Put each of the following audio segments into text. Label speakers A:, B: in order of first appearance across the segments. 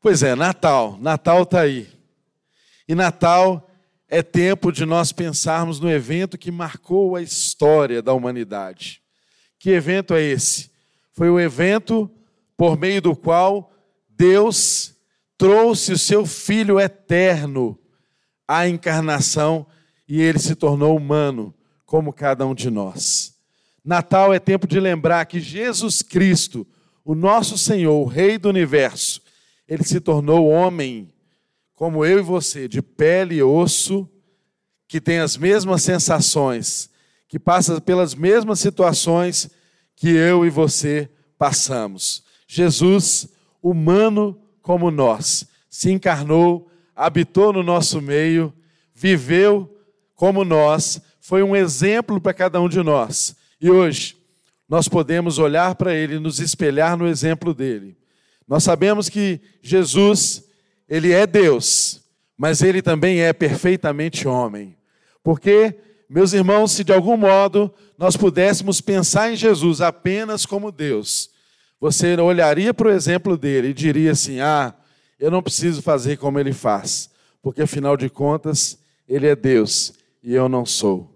A: Pois é, Natal. Natal está aí. E Natal é tempo de nós pensarmos no evento que marcou a história da humanidade. Que evento é esse? Foi o evento por meio do qual Deus trouxe o seu Filho eterno à encarnação e ele se tornou humano, como cada um de nós. Natal é tempo de lembrar que Jesus Cristo, o nosso Senhor, o Rei do universo, ele se tornou homem, como eu e você, de pele e osso, que tem as mesmas sensações, que passa pelas mesmas situações que eu e você passamos. Jesus, humano como nós, se encarnou, habitou no nosso meio, viveu como nós, foi um exemplo para cada um de nós. E hoje, nós podemos olhar para ele nos espelhar no exemplo dele. Nós sabemos que Jesus, ele é Deus, mas ele também é perfeitamente homem. Porque, meus irmãos, se de algum modo nós pudéssemos pensar em Jesus apenas como Deus, você olharia para o exemplo dele e diria assim: ah, eu não preciso fazer como ele faz, porque afinal de contas, ele é Deus e eu não sou.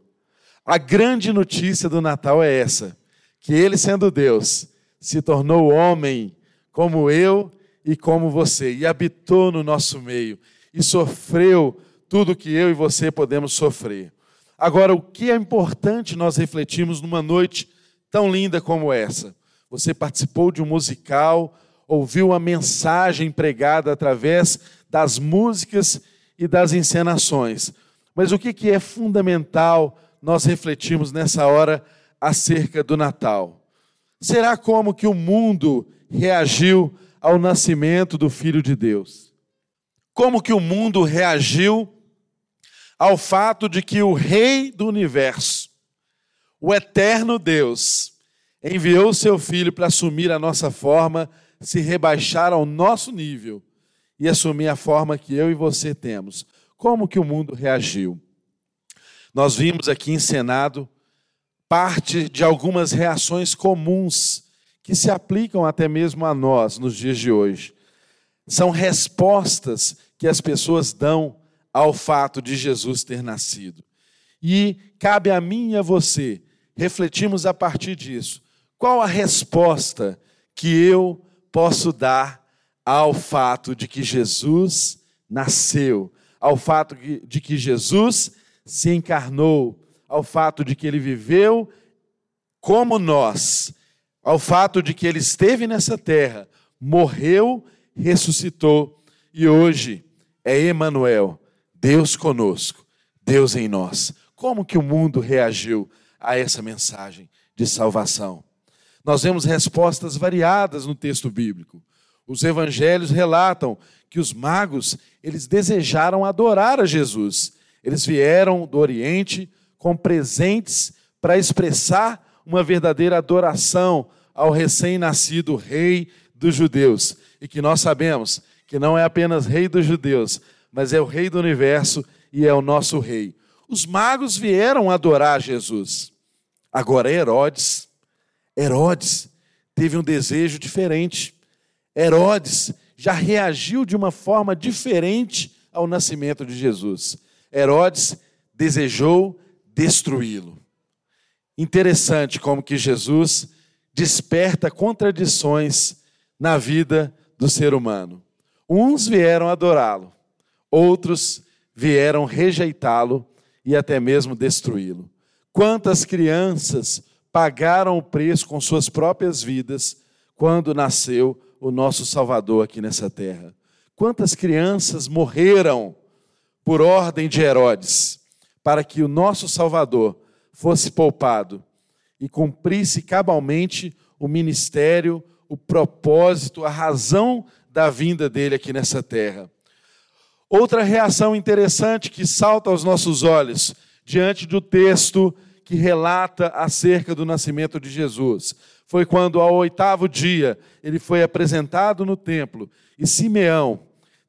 A: A grande notícia do Natal é essa: que ele, sendo Deus, se tornou homem como eu e como você, e habitou no nosso meio, e sofreu tudo que eu e você podemos sofrer. Agora, o que é importante nós refletirmos numa noite tão linda como essa? Você participou de um musical, ouviu uma mensagem pregada através das músicas e das encenações. Mas o que é fundamental nós refletirmos nessa hora acerca do Natal? Será como que o mundo reagiu ao nascimento do Filho de Deus? Como que o mundo reagiu ao fato de que o Rei do universo, o eterno Deus, enviou seu Filho para assumir a nossa forma, se rebaixar ao nosso nível e assumir a forma que eu e você temos? Como que o mundo reagiu? Nós vimos aqui encenado parte de algumas reações comuns que se aplicam até mesmo a nós nos dias de hoje. São respostas que as pessoas dão ao fato de Jesus ter nascido. E cabe a mim e a você refletirmos a partir disso. Qual a resposta que eu posso dar ao fato de que Jesus nasceu, ao fato de que Jesus se encarnou, ao fato de que ele viveu como nós ao fato de que ele esteve nessa terra, morreu, ressuscitou e hoje é Emanuel, Deus conosco, Deus em nós. Como que o mundo reagiu a essa mensagem de salvação? Nós vemos respostas variadas no texto bíblico. Os evangelhos relatam que os magos, eles desejaram adorar a Jesus. Eles vieram do Oriente com presentes para expressar uma verdadeira adoração ao recém-nascido rei dos judeus. E que nós sabemos que não é apenas rei dos judeus, mas é o rei do universo e é o nosso rei. Os magos vieram adorar Jesus. Agora Herodes, Herodes teve um desejo diferente. Herodes já reagiu de uma forma diferente ao nascimento de Jesus. Herodes desejou destruí-lo. Interessante como que Jesus desperta contradições na vida do ser humano. Uns vieram adorá-lo, outros vieram rejeitá-lo e até mesmo destruí-lo. Quantas crianças pagaram o preço com suas próprias vidas quando nasceu o nosso Salvador aqui nessa terra? Quantas crianças morreram por ordem de Herodes para que o nosso Salvador fosse poupado e cumprisse cabalmente o ministério, o propósito, a razão da vinda dele aqui nessa terra. Outra reação interessante que salta aos nossos olhos diante do texto que relata acerca do nascimento de Jesus foi quando, ao oitavo dia, ele foi apresentado no templo e Simeão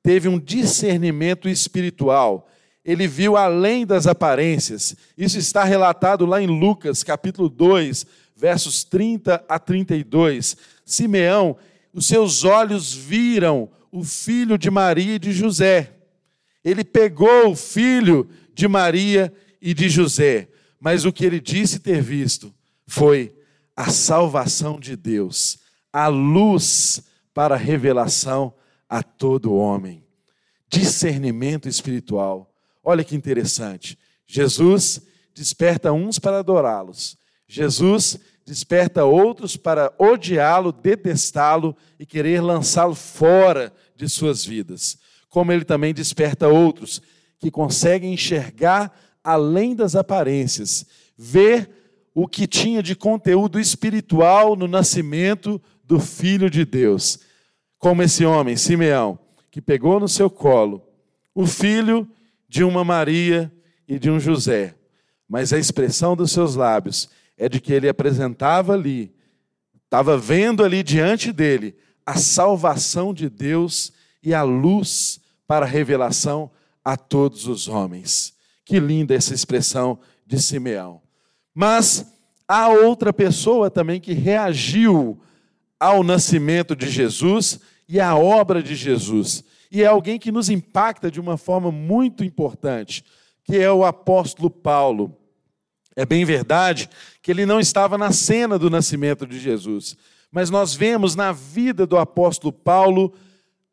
A: teve um discernimento espiritual ele viu além das aparências. Isso está relatado lá em Lucas, capítulo 2, versos 30 a 32. Simeão, os seus olhos viram o filho de Maria e de José. Ele pegou o filho de Maria e de José, mas o que ele disse ter visto foi a salvação de Deus, a luz para a revelação a todo homem. Discernimento espiritual. Olha que interessante. Jesus desperta uns para adorá-los. Jesus desperta outros para odiá-lo, detestá-lo e querer lançá-lo fora de suas vidas. Como ele também desperta outros que conseguem enxergar além das aparências, ver o que tinha de conteúdo espiritual no nascimento do Filho de Deus. Como esse homem, Simeão, que pegou no seu colo o filho de uma Maria e de um José, mas a expressão dos seus lábios é de que ele apresentava ali, estava vendo ali diante dele a salvação de Deus e a luz para a revelação a todos os homens. Que linda essa expressão de Simeão. Mas há outra pessoa também que reagiu ao nascimento de Jesus e à obra de Jesus. E é alguém que nos impacta de uma forma muito importante, que é o apóstolo Paulo. É bem verdade que ele não estava na cena do nascimento de Jesus, mas nós vemos na vida do apóstolo Paulo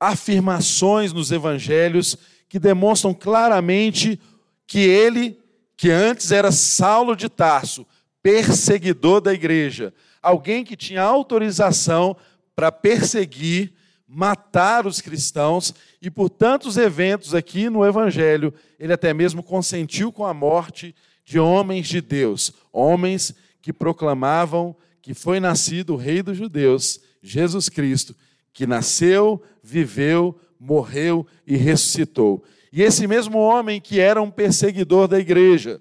A: afirmações nos evangelhos que demonstram claramente que ele, que antes era Saulo de Tarso, perseguidor da igreja, alguém que tinha autorização para perseguir, matar os cristãos, e por tantos eventos aqui no Evangelho, ele até mesmo consentiu com a morte de homens de Deus, homens que proclamavam que foi nascido o Rei dos Judeus, Jesus Cristo, que nasceu, viveu, morreu e ressuscitou. E esse mesmo homem que era um perseguidor da igreja,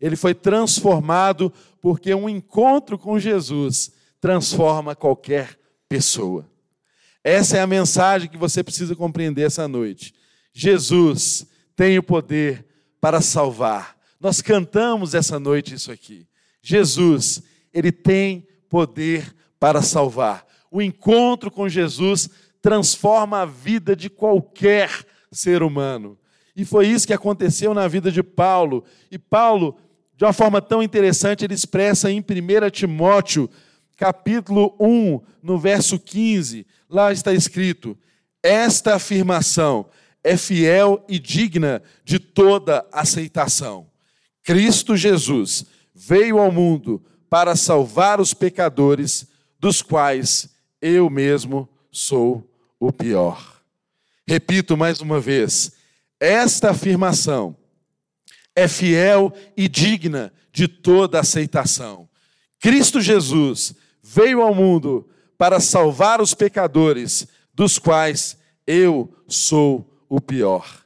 A: ele foi transformado porque um encontro com Jesus transforma qualquer pessoa. Essa é a mensagem que você precisa compreender essa noite. Jesus tem o poder para salvar. Nós cantamos essa noite isso aqui. Jesus, ele tem poder para salvar. O encontro com Jesus transforma a vida de qualquer ser humano. E foi isso que aconteceu na vida de Paulo. E Paulo, de uma forma tão interessante, ele expressa em 1 Timóteo, capítulo 1, no verso 15. Lá está escrito: Esta afirmação é fiel e digna de toda aceitação. Cristo Jesus veio ao mundo para salvar os pecadores, dos quais eu mesmo sou o pior. Repito mais uma vez: esta afirmação é fiel e digna de toda aceitação. Cristo Jesus veio ao mundo para salvar os pecadores, dos quais eu sou o pior.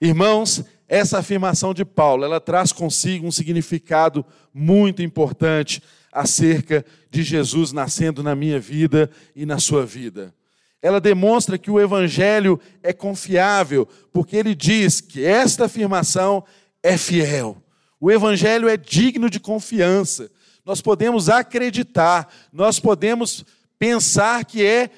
A: Irmãos, essa afirmação de Paulo, ela traz consigo um significado muito importante acerca de Jesus nascendo na minha vida e na sua vida. Ela demonstra que o evangelho é confiável, porque ele diz que esta afirmação é fiel. O evangelho é digno de confiança. Nós podemos acreditar, nós podemos pensar que é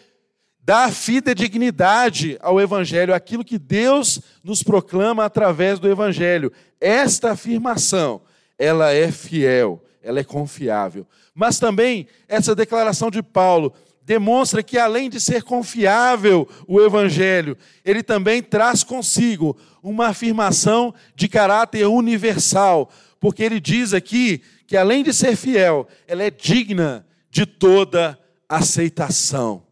A: dar fidedignidade ao Evangelho, aquilo que Deus nos proclama através do Evangelho. Esta afirmação, ela é fiel, ela é confiável. Mas também, essa declaração de Paulo demonstra que, além de ser confiável o Evangelho, ele também traz consigo uma afirmação de caráter universal, porque ele diz aqui que, além de ser fiel, ela é digna de toda aceitação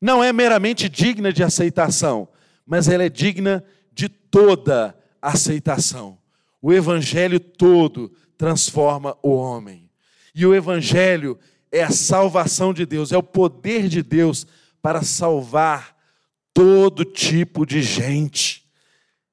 A: não é meramente digna de aceitação, mas ela é digna de toda aceitação. O Evangelho todo transforma o homem. E o Evangelho é a salvação de Deus, é o poder de Deus para salvar todo tipo de gente.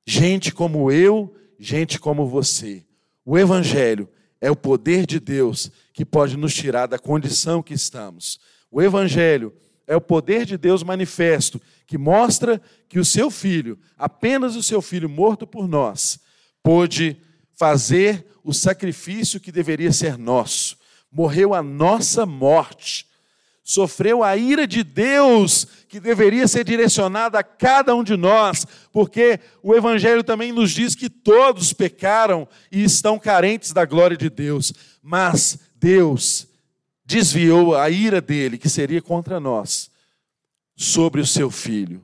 A: Gente como eu, gente como você. O Evangelho é o poder de Deus que pode nos tirar da condição que estamos. O Evangelho é o poder de Deus manifesto, que mostra que o seu filho, apenas o seu filho morto por nós, pôde fazer o sacrifício que deveria ser nosso. Morreu a nossa morte, sofreu a ira de Deus, que deveria ser direcionada a cada um de nós, porque o Evangelho também nos diz que todos pecaram e estão carentes da glória de Deus, mas Deus desviou a ira dele, que seria contra nós, sobre o seu filho.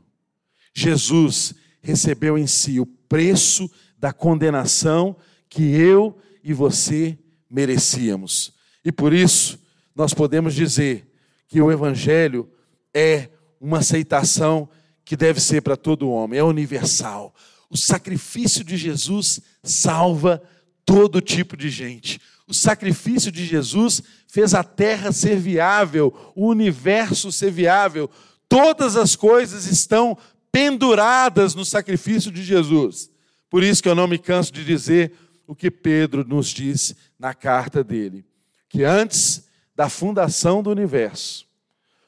A: Jesus recebeu em si o preço da condenação que eu e você merecíamos. E por isso, nós podemos dizer que o Evangelho é uma aceitação que deve ser para todo homem, é universal. O sacrifício de Jesus salva todo tipo de gente. O sacrifício de Jesus fez a terra ser viável, o universo ser viável. Todas as coisas estão penduradas no sacrifício de Jesus. Por isso que eu não me canso de dizer o que Pedro nos diz na carta dele, que antes da fundação do universo,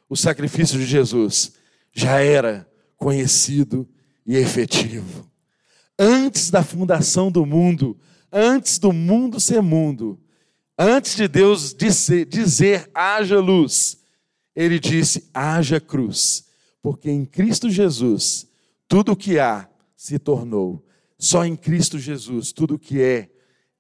A: o sacrifício de Jesus já era conhecido e efetivo. Antes da fundação do mundo, antes do mundo ser mundo, antes de Deus dizer, dizer haja luz, ele disse haja cruz, porque em Cristo Jesus tudo o que há se tornou. Só em Cristo Jesus tudo o que é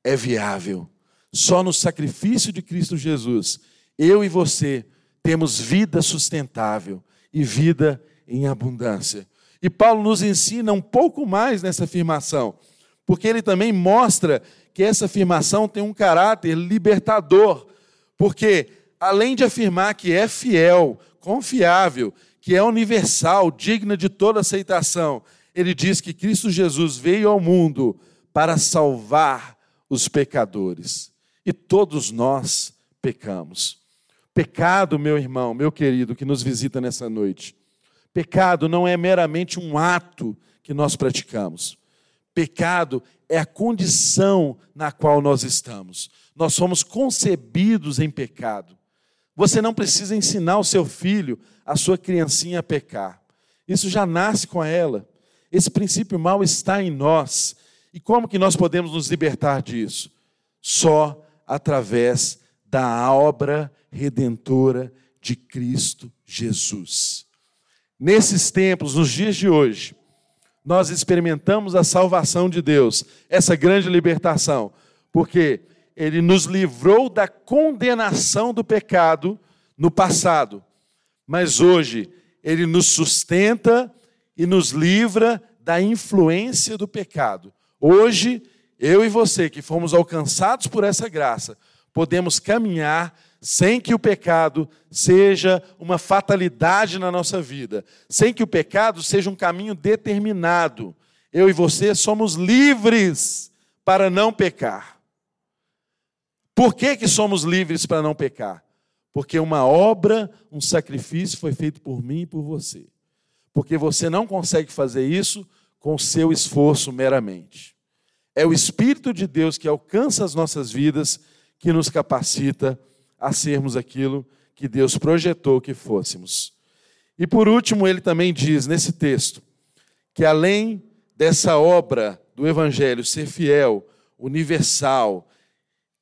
A: é viável. Só no sacrifício de Cristo Jesus eu e você temos vida sustentável e vida em abundância. E Paulo nos ensina um pouco mais nessa afirmação, porque ele também mostra que essa afirmação tem um caráter libertador, porque além de afirmar que é fiel, confiável, que é universal, digna de toda aceitação, ele diz que Cristo Jesus veio ao mundo para salvar os pecadores. E todos nós pecamos. Pecado, meu irmão, meu querido, que nos visita nessa noite. Pecado não é meramente um ato que nós praticamos. Pecado é a condição na qual nós estamos. Nós somos concebidos em pecado. Você não precisa ensinar o seu filho, a sua criancinha a pecar. Isso já nasce com ela. Esse princípio mal está em nós. E como que nós podemos nos libertar disso? Só através da obra redentora de Cristo Jesus. Nesses tempos, nos dias de hoje, nós experimentamos a salvação de Deus, essa grande libertação, porque Ele nos livrou da condenação do pecado no passado, mas hoje Ele nos sustenta e nos livra da influência do pecado. Hoje, eu e você que fomos alcançados por essa graça, podemos caminhar sem que o pecado seja uma fatalidade na nossa vida, sem que o pecado seja um caminho determinado. Eu e você somos livres para não pecar. Por que, que somos livres para não pecar? Porque uma obra, um sacrifício foi feito por mim e por você. Porque você não consegue fazer isso com seu esforço meramente. É o Espírito de Deus que alcança as nossas vidas que nos capacita a sermos aquilo que Deus projetou que fôssemos. E por último, ele também diz nesse texto que além dessa obra do Evangelho ser fiel, universal,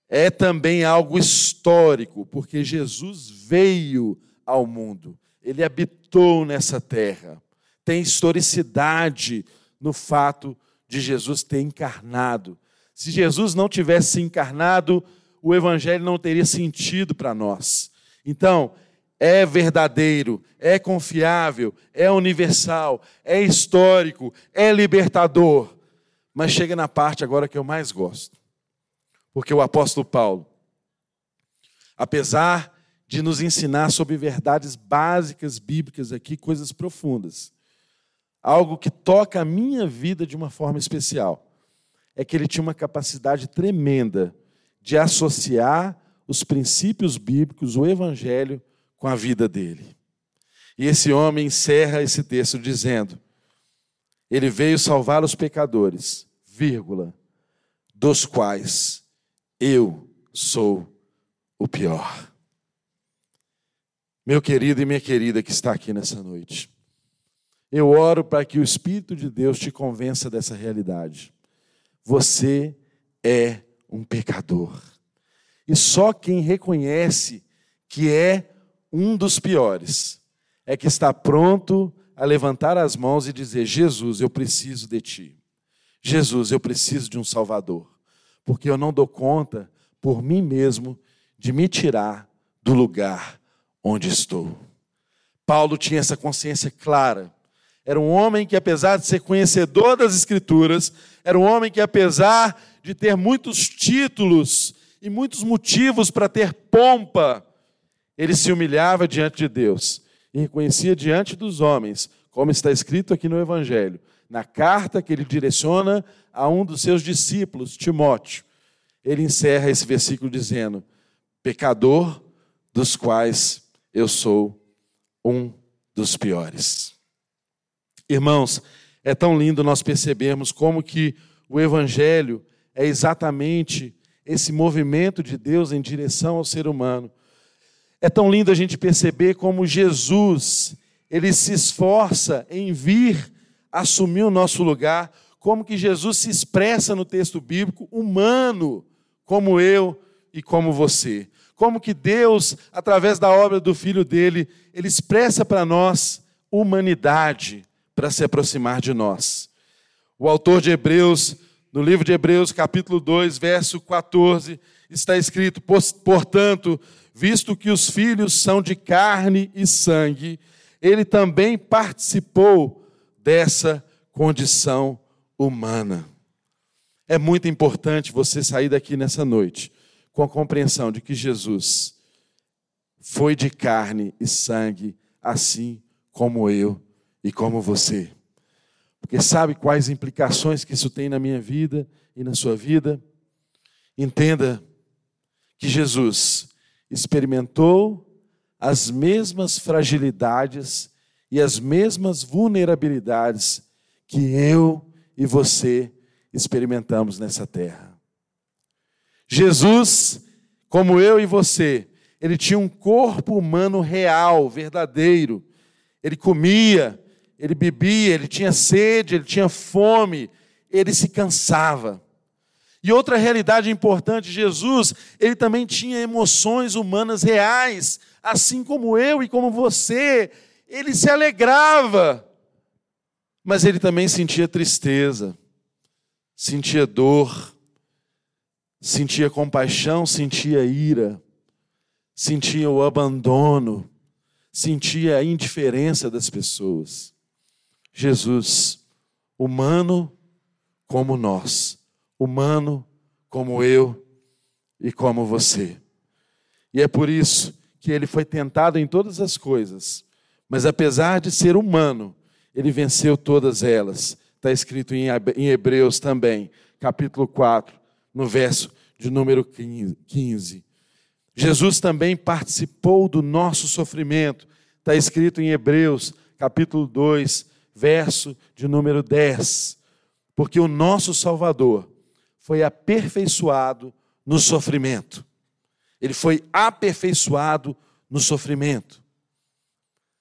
A: é também algo histórico, porque Jesus veio ao mundo, ele habitou nessa terra. Tem historicidade no fato de Jesus ter encarnado. Se Jesus não tivesse encarnado, o Evangelho não teria sentido para nós. Então, é verdadeiro, é confiável, é universal, é histórico, é libertador. Mas chega na parte agora que eu mais gosto. Porque o apóstolo Paulo, apesar de nos ensinar sobre verdades básicas bíblicas aqui, coisas profundas, algo que toca a minha vida de uma forma especial, é que ele tinha uma capacidade tremenda de associar os princípios bíblicos, o evangelho, com a vida dele. E esse homem encerra esse texto dizendo: Ele veio salvar os pecadores, vírgula, dos quais eu sou o pior. Meu querido e minha querida que está aqui nessa noite, eu oro para que o Espírito de Deus te convença dessa realidade. Você é um pecador. E só quem reconhece que é um dos piores é que está pronto a levantar as mãos e dizer: Jesus, eu preciso de ti. Jesus, eu preciso de um Salvador, porque eu não dou conta por mim mesmo de me tirar do lugar onde estou. Paulo tinha essa consciência clara. Era um homem que, apesar de ser conhecedor das Escrituras, era um homem que, apesar de ter muitos títulos e muitos motivos para ter pompa, ele se humilhava diante de Deus e reconhecia diante dos homens, como está escrito aqui no Evangelho, na carta que ele direciona a um dos seus discípulos, Timóteo. Ele encerra esse versículo dizendo: Pecador dos quais eu sou um dos piores. Irmãos, é tão lindo nós percebermos como que o Evangelho é exatamente esse movimento de Deus em direção ao ser humano. É tão lindo a gente perceber como Jesus, ele se esforça em vir assumir o nosso lugar, como que Jesus se expressa no texto bíblico humano, como eu e como você. Como que Deus, através da obra do filho dele, ele expressa para nós humanidade para se aproximar de nós. O autor de Hebreus, no livro de Hebreus, capítulo 2, verso 14, está escrito: Portanto, visto que os filhos são de carne e sangue, ele também participou dessa condição humana. É muito importante você sair daqui nessa noite com a compreensão de que Jesus foi de carne e sangue, assim como eu e como você. Porque sabe quais implicações que isso tem na minha vida e na sua vida? Entenda que Jesus experimentou as mesmas fragilidades e as mesmas vulnerabilidades que eu e você experimentamos nessa terra. Jesus, como eu e você, ele tinha um corpo humano real, verdadeiro. Ele comia, ele bebia, ele tinha sede, ele tinha fome, ele se cansava. E outra realidade importante, Jesus, ele também tinha emoções humanas reais, assim como eu e como você. Ele se alegrava, mas ele também sentia tristeza, sentia dor, sentia compaixão, sentia ira, sentia o abandono, sentia a indiferença das pessoas. Jesus, humano como nós humano como eu e como você. E é por isso que ele foi tentado em todas as coisas, mas apesar de ser humano, ele venceu todas elas. Está escrito em Hebreus também, capítulo 4, no verso de número 15. Jesus também participou do nosso sofrimento. Está escrito em Hebreus, capítulo 2, verso de número 10. Porque o nosso Salvador foi aperfeiçoado no sofrimento. Ele foi aperfeiçoado no sofrimento.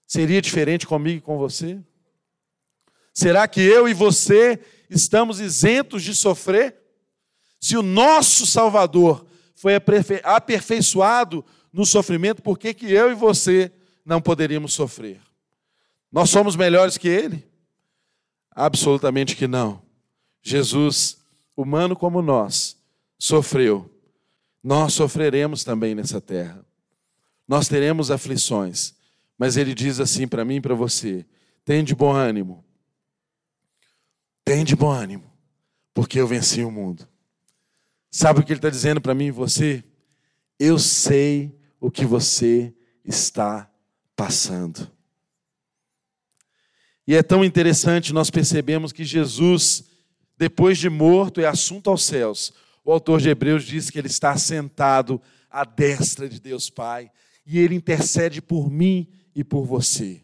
A: Seria diferente comigo e com você? Será que eu e você estamos isentos de sofrer? Se o nosso Salvador foi aperfeiçoado no sofrimento, por que, que eu e você não poderíamos sofrer? Nós somos melhores que Ele? Absolutamente que não. Jesus humano como nós, sofreu, nós sofreremos também nessa terra. Nós teremos aflições, mas ele diz assim para mim e para você: tem de bom ânimo, tem de bom ânimo, porque eu venci o mundo. Sabe o que ele está dizendo para mim e você? Eu sei o que você está passando. E é tão interessante nós percebemos que Jesus depois de morto, é assunto aos céus. O autor de Hebreus diz que ele está sentado à destra de Deus Pai e ele intercede por mim e por você.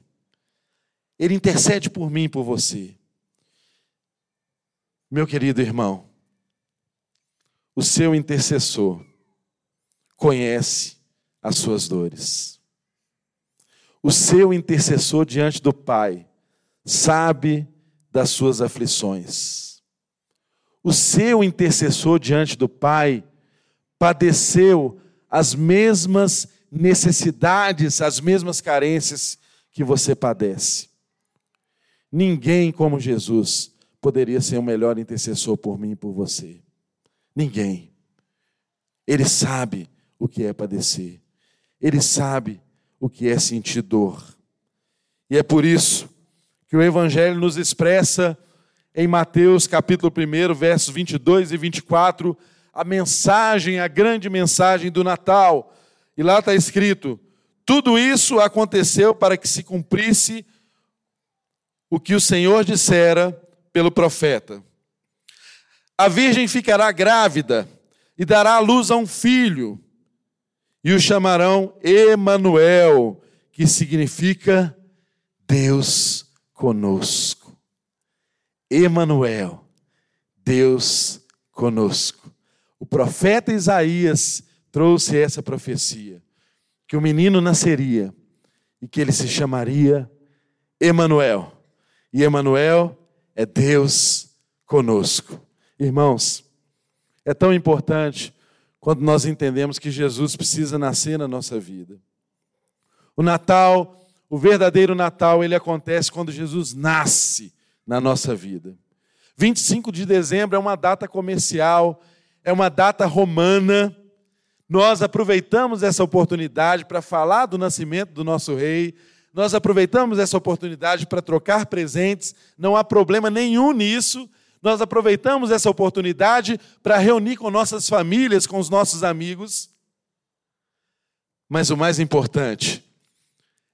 A: Ele intercede por mim e por você. Meu querido irmão, o seu intercessor conhece as suas dores. O seu intercessor diante do Pai sabe das suas aflições o seu intercessor diante do Pai padeceu as mesmas necessidades, as mesmas carências que você padece. Ninguém como Jesus poderia ser o melhor intercessor por mim e por você. Ninguém. Ele sabe o que é padecer. Ele sabe o que é sentir dor. E é por isso que o Evangelho nos expressa em Mateus capítulo 1, versos 22 e 24, a mensagem, a grande mensagem do Natal. E lá está escrito: tudo isso aconteceu para que se cumprisse o que o Senhor dissera pelo profeta. A virgem ficará grávida e dará à luz a um filho, e o chamarão Emanuel, que significa Deus conosco. Emanuel, Deus conosco. O profeta Isaías trouxe essa profecia que o menino nasceria e que ele se chamaria Emanuel. E Emanuel é Deus conosco. Irmãos, é tão importante quando nós entendemos que Jesus precisa nascer na nossa vida. O Natal o verdadeiro Natal, ele acontece quando Jesus nasce na nossa vida. 25 de dezembro é uma data comercial, é uma data romana. Nós aproveitamos essa oportunidade para falar do nascimento do nosso rei. Nós aproveitamos essa oportunidade para trocar presentes, não há problema nenhum nisso. Nós aproveitamos essa oportunidade para reunir com nossas famílias, com os nossos amigos. Mas o mais importante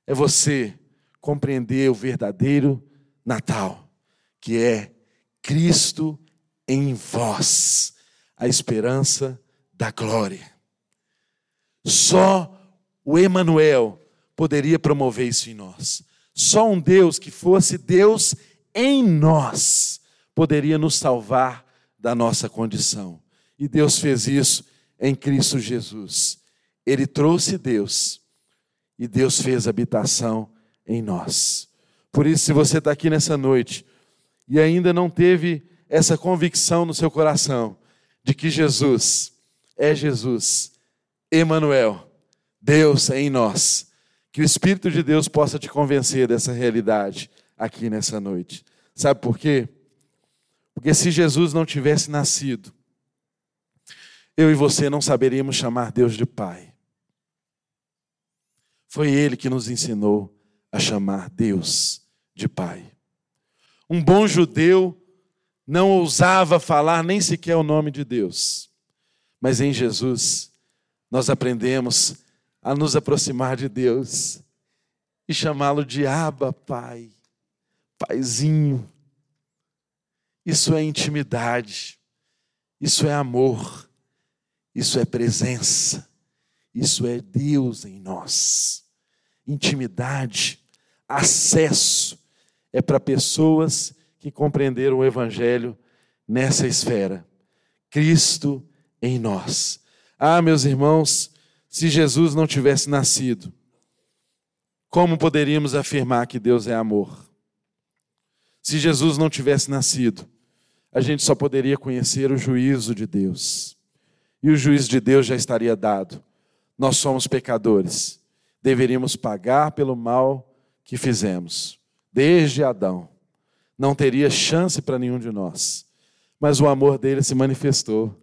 A: é você compreender o verdadeiro Natal, que é Cristo em vós, a esperança da glória. Só o Emanuel poderia promover isso em nós. Só um Deus que fosse Deus em nós poderia nos salvar da nossa condição. E Deus fez isso em Cristo Jesus. Ele trouxe Deus e Deus fez habitação em nós. Por isso, se você está aqui nessa noite e ainda não teve essa convicção no seu coração de que Jesus é Jesus, Emanuel, Deus é em nós, que o Espírito de Deus possa te convencer dessa realidade aqui nessa noite. Sabe por quê? Porque se Jesus não tivesse nascido, eu e você não saberíamos chamar Deus de Pai. Foi ele que nos ensinou a chamar Deus de Pai. Um bom judeu não ousava falar nem sequer o nome de Deus, mas em Jesus nós aprendemos a nos aproximar de Deus e chamá-lo de Abba, Pai, Paizinho. Isso é intimidade, isso é amor, isso é presença, isso é Deus em nós intimidade, acesso, é para pessoas que compreenderam o Evangelho nessa esfera. Cristo em nós. Ah, meus irmãos, se Jesus não tivesse nascido, como poderíamos afirmar que Deus é amor? Se Jesus não tivesse nascido, a gente só poderia conhecer o juízo de Deus. E o juízo de Deus já estaria dado. Nós somos pecadores deveríamos pagar pelo mal que fizemos, desde Adão. Não teria chance para nenhum de nós, mas o amor dele se manifestou.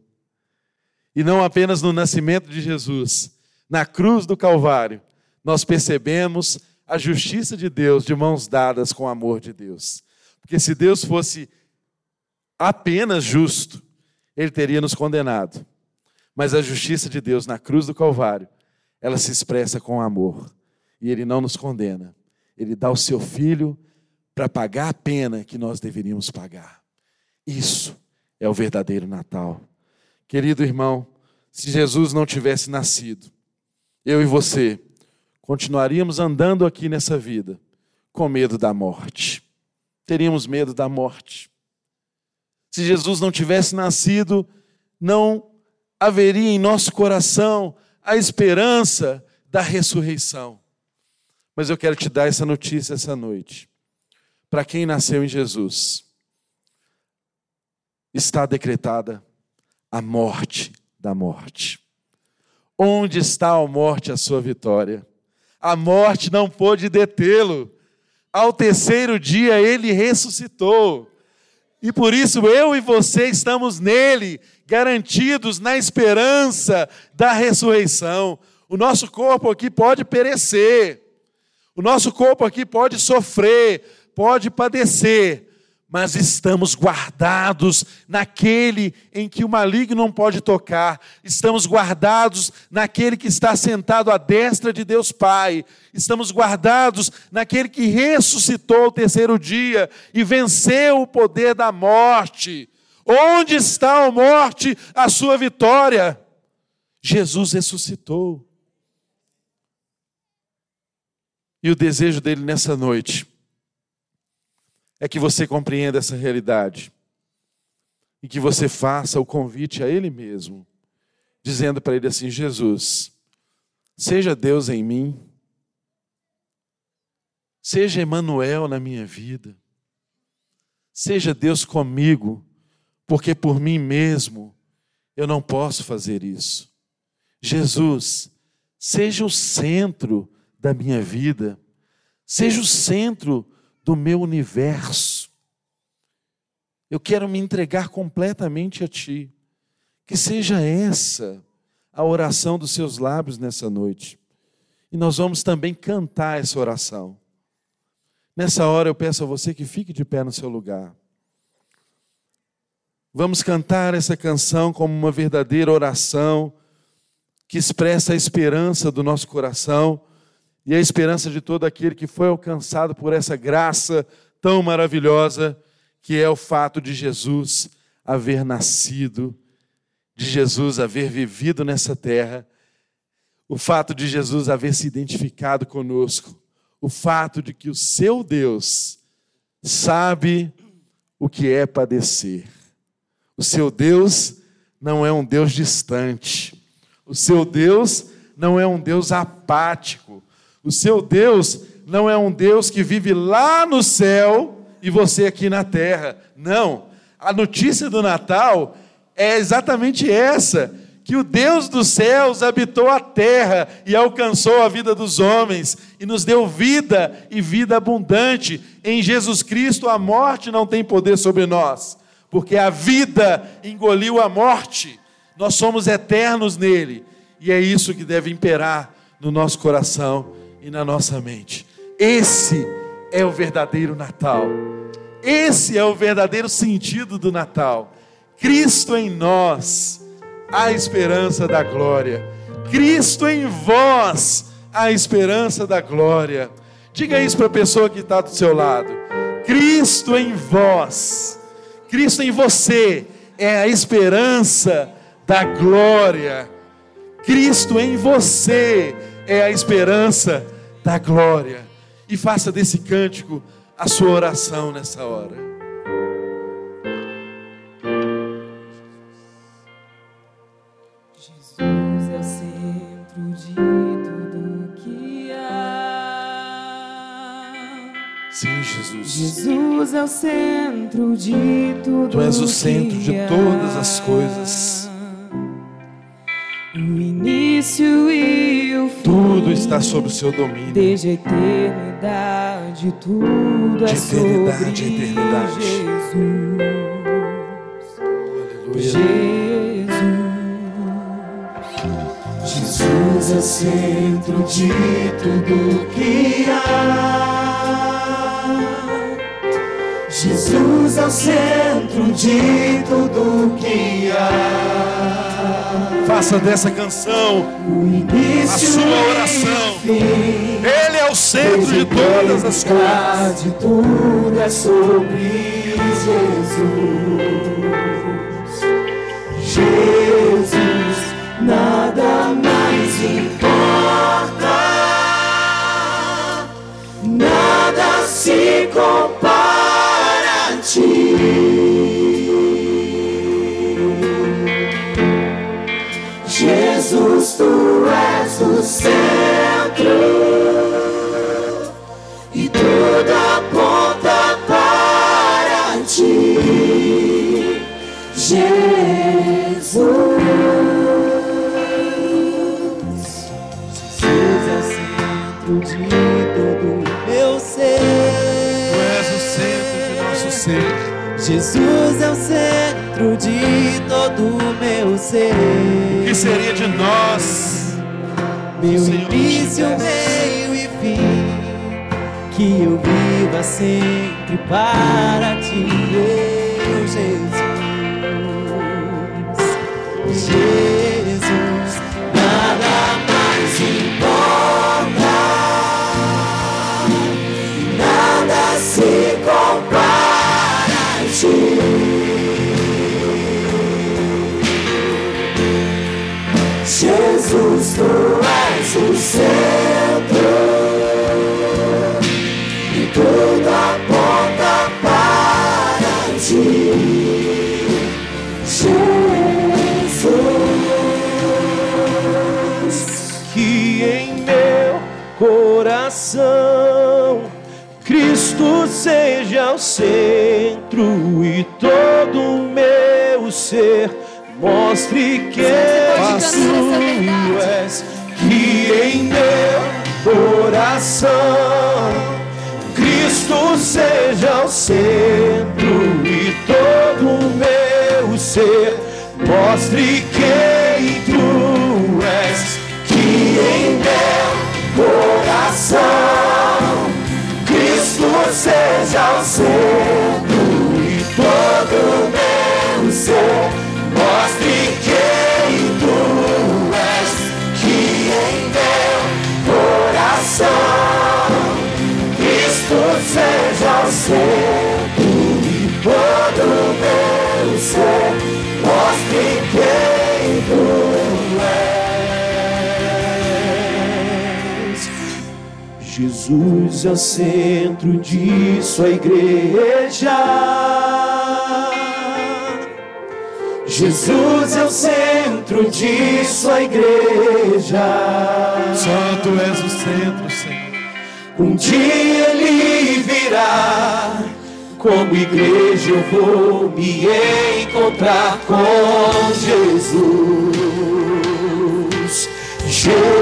A: E não apenas no nascimento de Jesus, na cruz do Calvário, nós percebemos a justiça de Deus de mãos dadas com o amor de Deus. Porque se Deus fosse apenas justo, ele teria nos condenado. Mas a justiça de Deus na cruz do Calvário ela se expressa com amor. E Ele não nos condena. Ele dá o seu filho para pagar a pena que nós deveríamos pagar. Isso é o verdadeiro Natal. Querido irmão, se Jesus não tivesse nascido, eu e você continuaríamos andando aqui nessa vida com medo da morte. Teríamos medo da morte. Se Jesus não tivesse nascido, não haveria em nosso coração a esperança da ressurreição. Mas eu quero te dar essa notícia essa noite. Para quem nasceu em Jesus, está decretada a morte da morte. Onde está a morte, a sua vitória? A morte não pôde detê-lo. Ao terceiro dia ele ressuscitou. E por isso eu e você estamos nele, garantidos na esperança da ressurreição. O nosso corpo aqui pode perecer, o nosso corpo aqui pode sofrer, pode padecer, mas estamos guardados naquele em que o maligno não pode tocar, estamos guardados naquele que está sentado à destra de Deus Pai, estamos guardados naquele que ressuscitou o terceiro dia e venceu o poder da morte. Onde está a morte, a sua vitória? Jesus ressuscitou. E o desejo dele nessa noite é que você compreenda essa realidade e que você faça o convite a Ele mesmo, dizendo para Ele assim: Jesus, seja Deus em mim, seja Emmanuel na minha vida, seja Deus comigo, porque por mim mesmo eu não posso fazer isso. Jesus, seja o centro da minha vida, seja o centro do meu universo. Eu quero me entregar completamente a Ti. Que seja essa a oração dos seus lábios nessa noite. E nós vamos também cantar essa oração. Nessa hora eu peço a você que fique de pé no seu lugar. Vamos cantar essa canção como uma verdadeira oração que expressa a esperança do nosso coração e a esperança de todo aquele que foi alcançado por essa graça tão maravilhosa que é o fato de Jesus haver nascido, de Jesus haver vivido nessa terra, o fato de Jesus haver se identificado conosco, o fato de que o seu Deus sabe o que é padecer. O seu Deus não é um Deus distante. O seu Deus não é um Deus apático. O seu Deus não é um Deus que vive lá no céu e você aqui na terra. Não. A notícia do Natal é exatamente essa: que o Deus dos céus habitou a terra e alcançou a vida dos homens e nos deu vida e vida abundante. Em Jesus Cristo, a morte não tem poder sobre nós, porque a vida engoliu a morte. Nós somos eternos nele e é isso que deve imperar no nosso coração e na nossa mente. Esse é o verdadeiro Natal. Esse é o verdadeiro sentido do Natal. Cristo em nós, a esperança da glória. Cristo em vós, a esperança da glória. Diga isso para a pessoa que está do seu lado. Cristo em vós, Cristo em você é a esperança da glória. Cristo em você é a esperança da glória. E faça desse cântico a sua oração nessa hora.
B: Jesus.
A: Jesus
B: é o centro de tudo.
A: Tu és o centro de todas as coisas.
B: O início e o fim.
A: Tudo está sob o seu domínio.
B: Desde a eternidade, tudo
A: De
B: é
A: eternidade
B: sobre
A: eternidade.
B: Jesus. Jesus.
C: Jesus é o centro de tudo que há. Jesus é o centro de tudo que há.
A: Faça dessa canção
C: O início
A: a sua oração. Ele é o centro de todas as coisas.
C: De tudo é sobre Jesus. Jesus, nada mais importa. Compara a ti. Jesus, tu és o centro e tudo aponta para ti, Jesus. Jesus é o centro de todo o meu ser.
A: O que seria de nós?
C: Meu
A: Senhor
C: início, meio e fim. Que eu viva sempre para ti, meu Jesus. Jesus, nada mais importa. Nada se compara. Jesus, tu és o centro. E tudo aponta para ti. Jesus, que em meu coração Cristo seja o centro e todo o meu ser. Mostre que
D: verdade.
C: tu és que em meu coração Cristo seja o centro e todo o meu ser. Mostre quem tu és que em meu coração Cristo seja o centro todo meu ser mostre quem tu és que em meu coração Cristo seja o centro e todo meu ser mostre quem tu és Jesus é o centro de sua igreja. Jesus é o centro de sua igreja.
A: Só tu és o centro, Senhor.
C: Um dia ele virá. Como igreja eu vou me encontrar com Jesus. Jesus.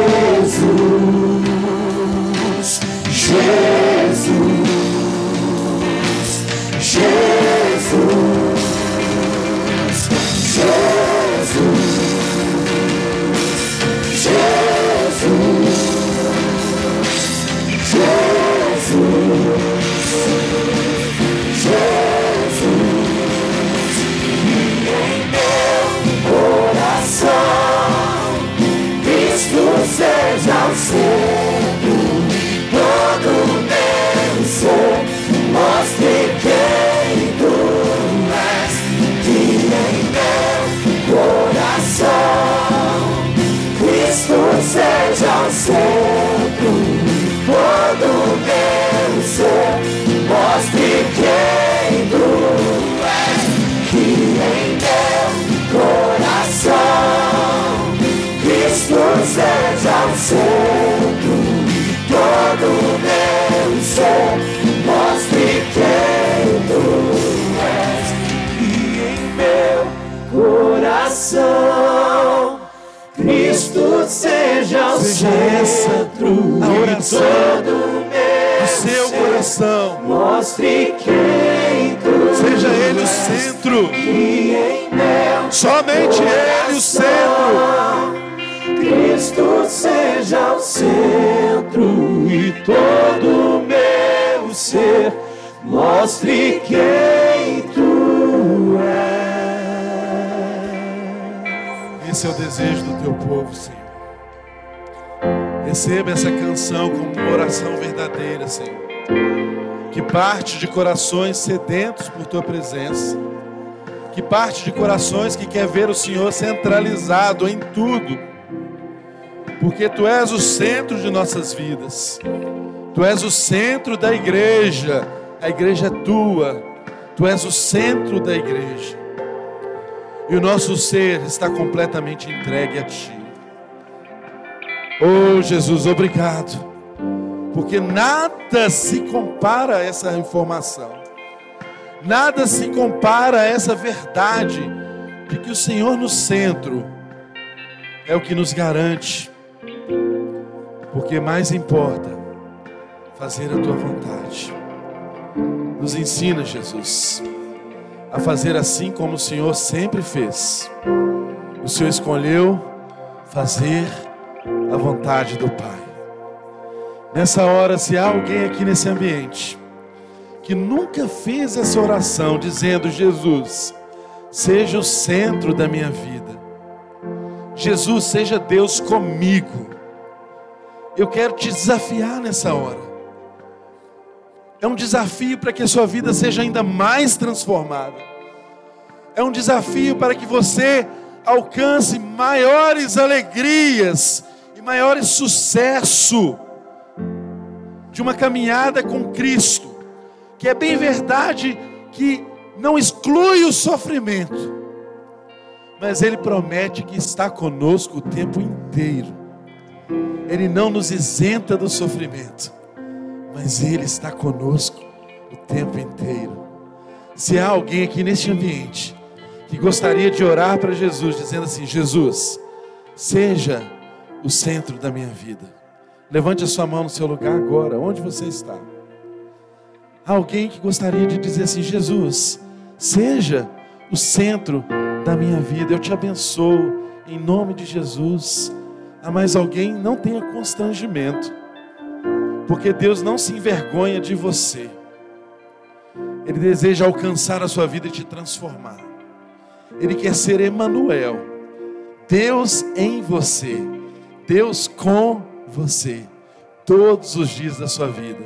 C: Jesus. Cristo seja o centro Cristo seja o centro de todo o meu ser. Mostre quem tu és e em meu coração Cristo seja o
A: Seja
C: centro
A: a
C: de
A: oração
C: todo o meu
A: seu
C: ser.
A: coração.
C: Mostre quem tu
A: Seja Ele o centro.
C: e em meu
A: Somente Ele o centro.
C: Cristo seja o centro e todo o meu ser mostre quem tu és.
A: Esse é o desejo do teu povo, Senhor. Receba essa canção como uma oração verdadeira, Senhor. Que parte de corações sedentos por tua presença. Que parte de corações que quer ver o Senhor centralizado em tudo. Porque tu és o centro de nossas vidas. Tu és o centro da igreja. A igreja é tua. Tu és o centro da igreja. E o nosso ser está completamente entregue a Ti. Oh Jesus, obrigado. Porque nada se compara a essa informação. Nada se compara a essa verdade de que o Senhor no centro é o que nos garante. Porque mais importa fazer a tua vontade. Nos ensina, Jesus, a fazer assim como o Senhor sempre fez. O Senhor escolheu fazer a vontade do Pai. Nessa hora, se há alguém aqui nesse ambiente que nunca fez essa oração dizendo: Jesus, seja o centro da minha vida, Jesus, seja Deus comigo. Eu quero te desafiar nessa hora. É um desafio para que a sua vida seja ainda mais transformada. É um desafio para que você alcance maiores alegrias e maiores sucesso de uma caminhada com Cristo, que é bem verdade que não exclui o sofrimento, mas Ele promete que está conosco o tempo inteiro. Ele não nos isenta do sofrimento, mas Ele está conosco o tempo inteiro. Se há alguém aqui neste ambiente que gostaria de orar para Jesus, dizendo assim: Jesus, seja o centro da minha vida. Levante a sua mão no seu lugar agora, onde você está. Alguém que gostaria de dizer assim: Jesus, seja o centro da minha vida, eu te abençoo, em nome de Jesus. Há mais alguém? Não tenha constrangimento, porque Deus não se envergonha de você, Ele deseja alcançar a sua vida e te transformar, Ele quer ser Emanuel, Deus em você, Deus com você todos os dias da sua vida.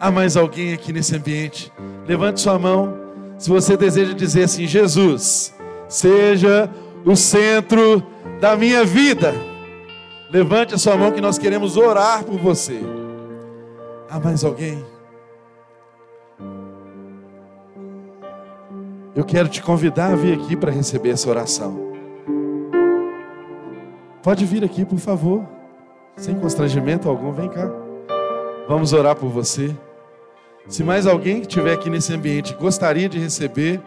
A: Há mais alguém aqui nesse ambiente? Levante sua mão. Se você deseja dizer assim: Jesus, seja o centro da minha vida. Levante a sua mão que nós queremos orar por você. Há mais alguém? Eu quero te convidar a vir aqui para receber essa oração. Pode vir aqui, por favor. Sem constrangimento algum, vem cá. Vamos orar por você. Se mais alguém que estiver aqui nesse ambiente gostaria de receber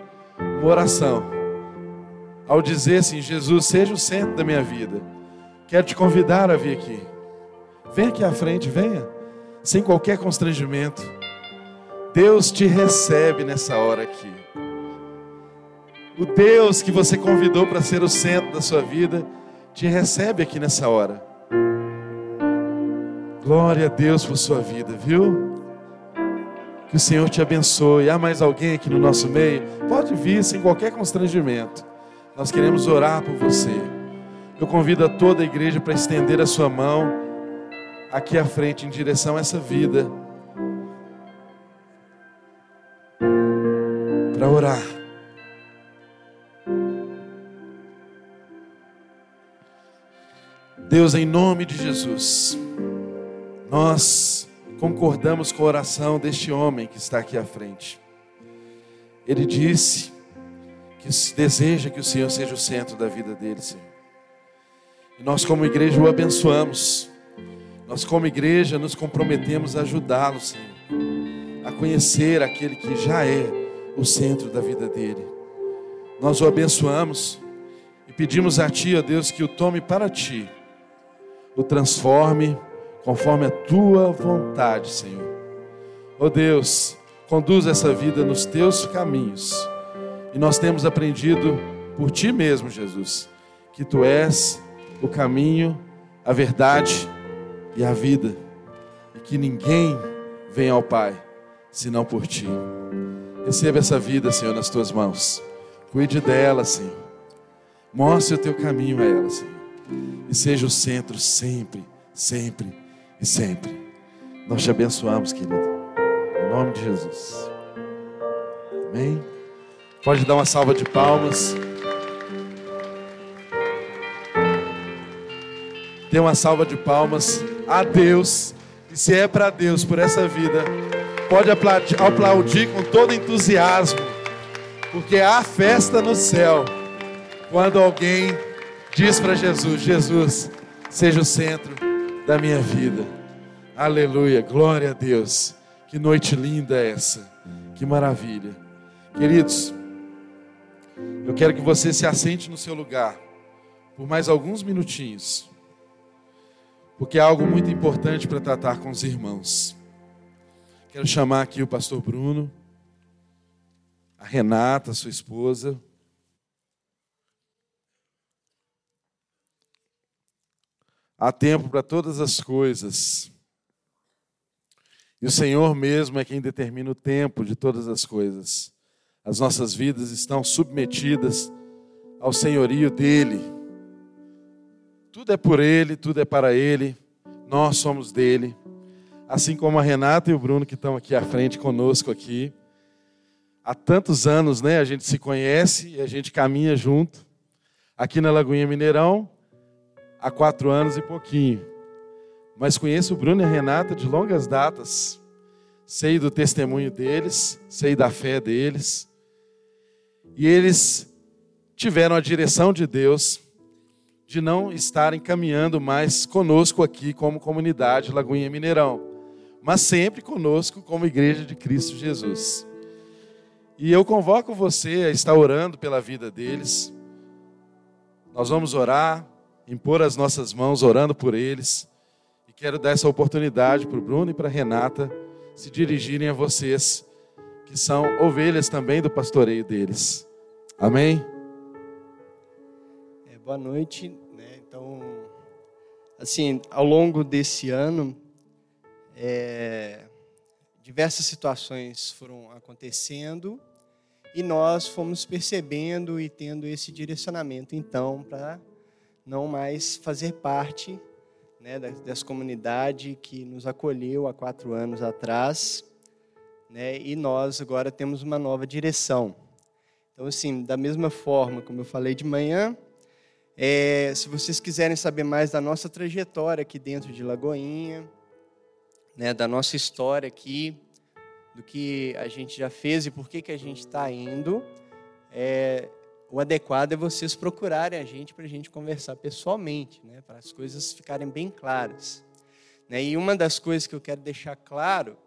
A: uma oração, ao dizer assim: Jesus, seja o centro da minha vida, quero te convidar a vir aqui. Vem aqui à frente, venha, sem qualquer constrangimento. Deus te recebe nessa hora aqui. O Deus que você convidou para ser o centro da sua vida, te recebe aqui nessa hora. Glória a Deus por sua vida, viu? Que o Senhor te abençoe. Há mais alguém aqui no nosso meio? Pode vir sem qualquer constrangimento. Nós queremos orar por você. Eu convido a toda a igreja para estender a sua mão aqui à frente em direção a essa vida. Para orar. Deus, em nome de Jesus. Nós concordamos com a oração deste homem que está aqui à frente. Ele disse que deseja que o Senhor seja o centro da vida dele, Senhor. E nós, como igreja, o abençoamos. Nós, como igreja, nos comprometemos a ajudá-lo, Senhor, a conhecer aquele que já é o centro da vida dele. Nós o abençoamos e pedimos a Ti, ó Deus, que o tome para Ti, o transforme conforme a tua vontade, Senhor. Oh Deus, conduz essa vida nos teus caminhos. E nós temos aprendido por ti mesmo, Jesus, que tu és o caminho, a verdade e a vida, e que ninguém vem ao Pai senão por ti. Receba essa vida, Senhor, nas tuas mãos. Cuide dela, Senhor. Mostre o teu caminho a ela, Senhor. E seja o centro sempre, sempre e sempre. Nós te abençoamos, querido. Em nome de Jesus. Amém. Pode dar uma salva de palmas. Dê uma salva de palmas a Deus. E se é para Deus por essa vida, pode aplaudir, aplaudir com todo entusiasmo, porque há festa no céu quando alguém diz para Jesus: Jesus, seja o centro da minha vida. Aleluia, glória a Deus. Que noite linda é essa, que maravilha. Queridos, eu quero que você se assente no seu lugar por mais alguns minutinhos, porque há algo muito importante para tratar com os irmãos. Quero chamar aqui o pastor Bruno a Renata, sua esposa. Há tempo para todas as coisas. E o Senhor mesmo é quem determina o tempo de todas as coisas. As nossas vidas estão submetidas ao senhorio dele. Tudo é por ele, tudo é para ele. Nós somos dele. Assim como a Renata e o Bruno que estão aqui à frente conosco aqui. Há tantos anos, né, a gente se conhece e a gente caminha junto. Aqui na Lagoinha Mineirão, há quatro anos e pouquinho. Mas conheço o Bruno e a Renata de longas datas. Sei do testemunho deles, sei da fé deles. E eles tiveram a direção de Deus de não estarem caminhando mais conosco aqui como comunidade Lagoinha Mineirão, mas sempre conosco como igreja de Cristo Jesus. E eu convoco você a estar orando pela vida deles. Nós vamos orar, impor as nossas mãos orando por eles. E quero dar essa oportunidade para o Bruno e para a Renata se dirigirem a vocês, que são ovelhas também do pastoreio deles. Amém?
E: É, boa noite. Assim, ao longo desse ano, é, diversas situações foram acontecendo e nós fomos percebendo e tendo esse direcionamento, então, para não mais fazer parte né, dessa comunidade que nos acolheu há quatro anos atrás, né, e nós agora temos uma nova direção. Então, assim, da mesma forma como eu falei de manhã, é, se vocês quiserem saber mais da nossa trajetória aqui dentro de Lagoinha, né, da nossa história aqui, do que a gente já fez e por que, que a gente está indo, é, o adequado é vocês procurarem a gente para a gente conversar pessoalmente, né, para as coisas ficarem bem claras. Né? E uma das coisas que eu quero deixar claro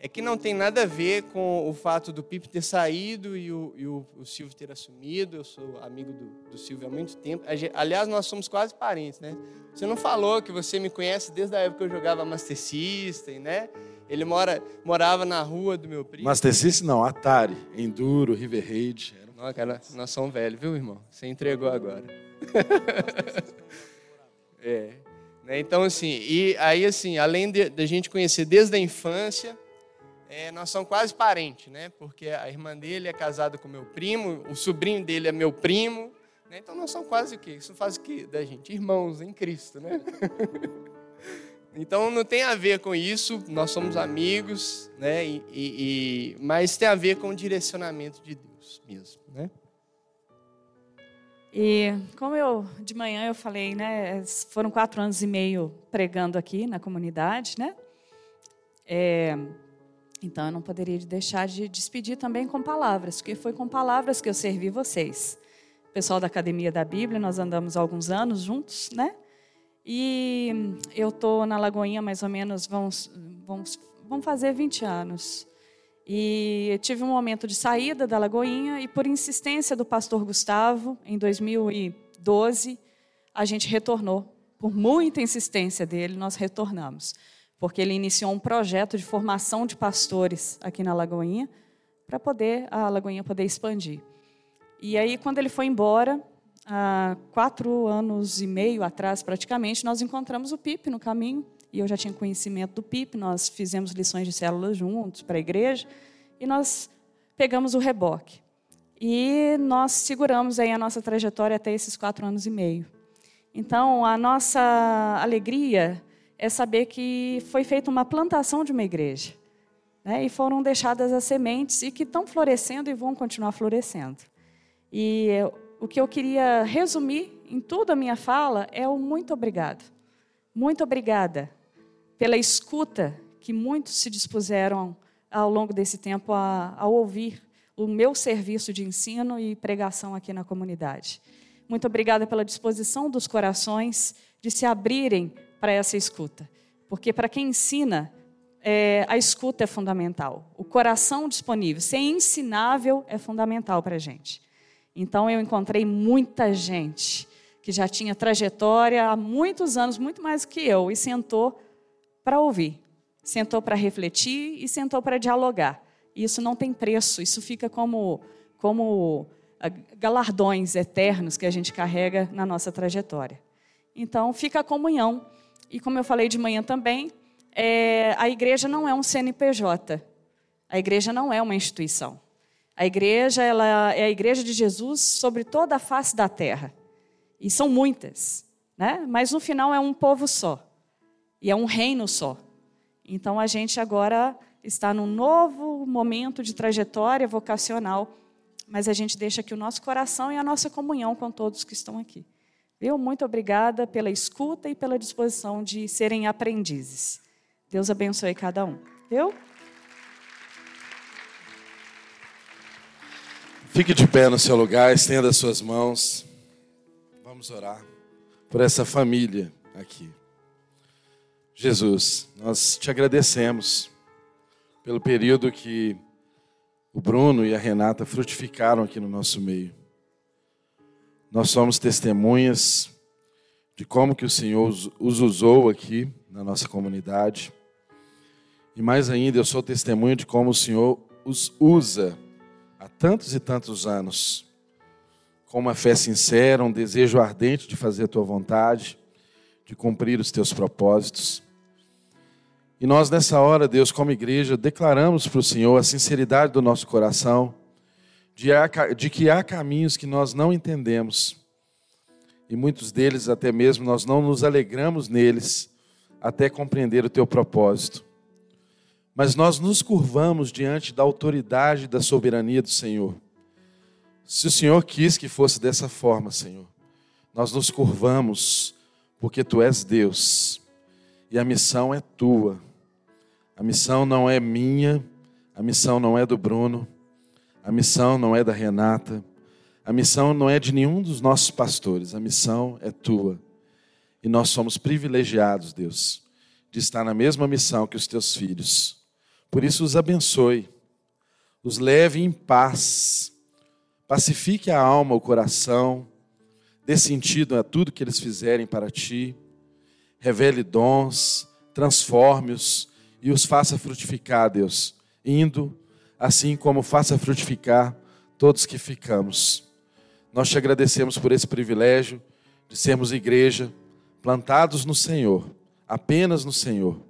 E: é que não tem nada a ver com o fato do Pipe ter saído e o, e o, o Silvio ter assumido. Eu sou amigo do, do Silvio há muito tempo. Aliás, nós somos quase parentes, né? Você não falou que você me conhece desde a época que eu jogava Master System, né? Ele mora, morava na rua do meu primo.
A: Master System não, Atari, Enduro, River Raid.
E: Não, cara, nós somos velhos, viu, irmão? Você entregou agora. é. Né, então, assim, e aí, assim, além de, de a gente conhecer desde a infância, é, nós somos quase parentes, né? Porque a irmã dele é casada com meu primo, o sobrinho dele é meu primo, né? Então nós somos quase o quê? Isso faz o quê da gente? Irmãos em Cristo, né? então não tem a ver com isso, nós somos amigos, né? E, e, e, mas tem a ver com o direcionamento de Deus mesmo, né?
D: E como eu de manhã eu falei, né? Foram quatro anos e meio pregando aqui na comunidade, né? É, então eu não poderia deixar de despedir também com palavras, porque foi com palavras que eu servi vocês. O pessoal da Academia da Bíblia, nós andamos há alguns anos juntos, né? E eu estou na Lagoinha mais ou menos, vamos, vamos, vamos fazer 20 anos. E eu tive um momento de saída da Lagoinha e por insistência do pastor Gustavo, em 2012, a gente retornou. Por muita insistência dele, nós retornamos porque ele iniciou um projeto de formação de pastores aqui na Lagoinha, para poder a Lagoinha poder expandir. E aí, quando ele foi embora, há quatro anos e meio atrás, praticamente, nós encontramos o Pipe no caminho, e eu já tinha conhecimento do Pipe, nós fizemos lições de células juntos para a igreja, e nós pegamos o reboque. E nós seguramos aí a nossa trajetória até esses quatro anos e meio. Então, a nossa alegria é saber que foi feita uma plantação de uma igreja. Né? E foram deixadas as sementes e que estão florescendo e vão continuar florescendo. E o que eu queria resumir em toda a minha fala é o muito obrigado. Muito obrigada pela escuta que muitos se dispuseram ao longo desse tempo a, a ouvir o meu serviço de ensino e pregação aqui na comunidade. Muito obrigada pela disposição dos corações de se abrirem para essa escuta. Porque para quem ensina, é, a escuta é fundamental. O coração disponível, ser ensinável é fundamental para a gente. Então eu encontrei muita gente que já tinha trajetória há muitos anos, muito mais que eu, e sentou para ouvir, sentou para refletir e sentou para dialogar. E isso não tem preço, isso fica como, como ah, galardões eternos que a gente carrega na nossa trajetória. Então, fica a comunhão. E como eu falei de manhã também, é, a igreja não é um CNPJ. A igreja não é uma instituição. A igreja ela é a igreja de Jesus sobre toda a face da terra. E são muitas, né? Mas no final é um povo só. E é um reino só. Então a gente agora está num novo momento de trajetória vocacional, mas a gente deixa aqui o nosso coração e a nossa comunhão com todos que estão aqui. Viu? Muito obrigada pela escuta e pela disposição de serem aprendizes. Deus abençoe cada um. Viu?
A: Fique de pé no seu lugar, estenda as suas mãos. Vamos orar por essa família aqui. Jesus, nós te agradecemos pelo período que o Bruno e a Renata frutificaram aqui no nosso meio. Nós somos testemunhas de como que o Senhor os usou aqui na nossa comunidade. E mais ainda, eu sou testemunha de como o Senhor os usa há tantos e tantos anos, com uma fé sincera, um desejo ardente de fazer a tua vontade, de cumprir os teus propósitos. E nós, nessa hora, Deus, como igreja, declaramos para o Senhor a sinceridade do nosso coração, de que há caminhos que nós não entendemos, e muitos deles, até mesmo, nós não nos alegramos neles, até compreender o teu propósito. Mas nós nos curvamos diante da autoridade e da soberania do Senhor. Se o Senhor quis que fosse dessa forma, Senhor, nós nos curvamos, porque tu és Deus, e a missão é tua. A missão não é minha, a missão não é do Bruno, a missão não é da Renata, a missão não é de nenhum dos nossos pastores, a missão é tua. E nós somos privilegiados, Deus, de estar na mesma missão que os teus filhos. Por isso, os abençoe, os leve em paz, pacifique a alma, o coração, dê sentido a tudo que eles fizerem para ti, revele dons, transforme-os e os faça frutificar, Deus, indo, assim como faça frutificar todos que ficamos. Nós te agradecemos por esse privilégio de sermos igreja, plantados no Senhor, apenas no Senhor.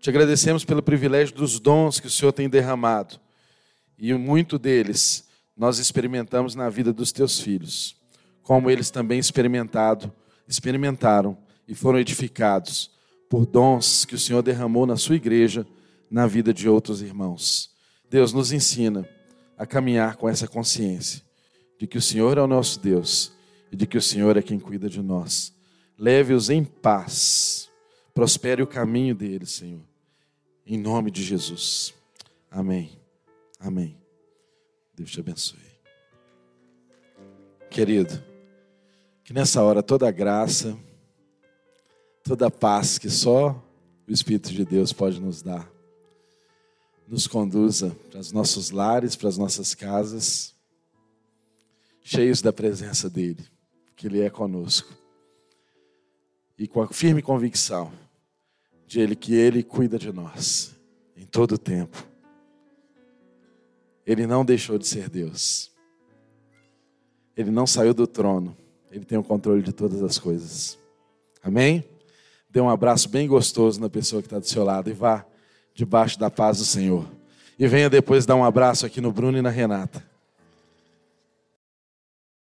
A: Te agradecemos pelo privilégio dos dons que o Senhor tem derramado. E muito deles nós experimentamos na vida dos teus filhos, como eles também experimentado, experimentaram e foram edificados por dons que o Senhor derramou na sua igreja, na vida de outros irmãos. Deus nos ensina a caminhar com essa consciência de que o Senhor é o nosso Deus e de que o Senhor é quem cuida de nós. Leve-os em paz, prospere o caminho deles, Senhor, em nome de Jesus. Amém. Amém. Deus te abençoe. Querido, que nessa hora toda a graça, toda a paz que só o Espírito de Deus pode nos dar. Nos conduza para os nossos lares, para as nossas casas, cheios da presença dEle, que Ele é conosco. E com a firme convicção de Ele que Ele cuida de nós em todo o tempo. Ele não deixou de ser Deus. Ele não saiu do trono. Ele tem o controle de todas as coisas. Amém? Dê um abraço bem gostoso na pessoa que está do seu lado e vá debaixo da paz do Senhor. E venha depois dar um abraço aqui no Bruno e na Renata.